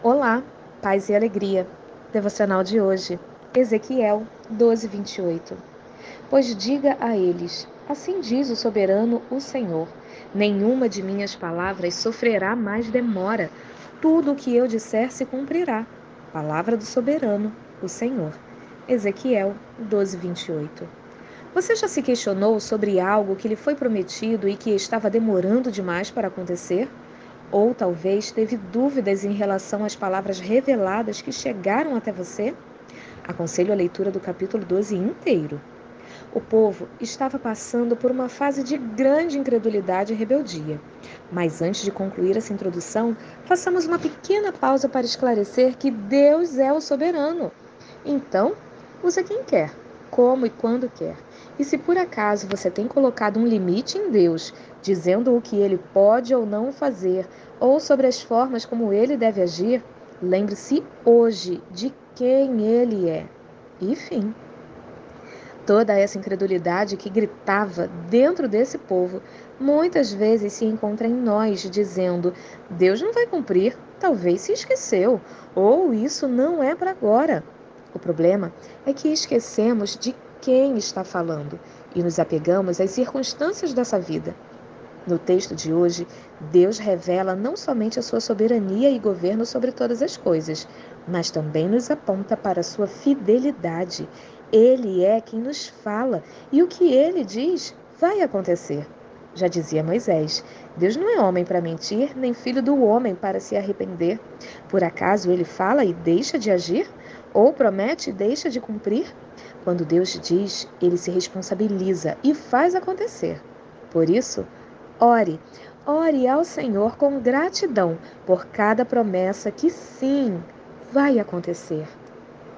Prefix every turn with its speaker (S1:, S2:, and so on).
S1: Olá, paz e alegria. Devocional de hoje, Ezequiel 12, 28. Pois diga a eles: Assim diz o soberano, o Senhor: Nenhuma de minhas palavras sofrerá mais demora. Tudo o que eu disser se cumprirá. Palavra do soberano, o Senhor. Ezequiel 12, 28. Você já se questionou sobre algo que lhe foi prometido e que estava demorando demais para acontecer? Ou talvez teve dúvidas em relação às palavras reveladas que chegaram até você? Aconselho a leitura do capítulo 12 inteiro. O povo estava passando por uma fase de grande incredulidade e rebeldia. Mas antes de concluir essa introdução, façamos uma pequena pausa para esclarecer que Deus é o soberano. Então, use quem quer, como e quando quer. E se por acaso você tem colocado um limite em Deus, dizendo o que ele pode ou não fazer, ou sobre as formas como ele deve agir, lembre-se hoje de quem ele é. E fim. Toda essa incredulidade que gritava dentro desse povo muitas vezes se encontra em nós, dizendo: Deus não vai cumprir, talvez se esqueceu, ou isso não é para agora. O problema é que esquecemos de quem está falando e nos apegamos às circunstâncias dessa vida. No texto de hoje, Deus revela não somente a sua soberania e governo sobre todas as coisas, mas também nos aponta para a sua fidelidade. Ele é quem nos fala e o que ele diz vai acontecer. Já dizia Moisés: Deus não é homem para mentir, nem filho do homem para se arrepender. Por acaso ele fala e deixa de agir? Ou promete e deixa de cumprir? Quando Deus diz, ele se responsabiliza e faz acontecer. Por isso, Ore, ore ao Senhor com gratidão por cada promessa que sim vai acontecer.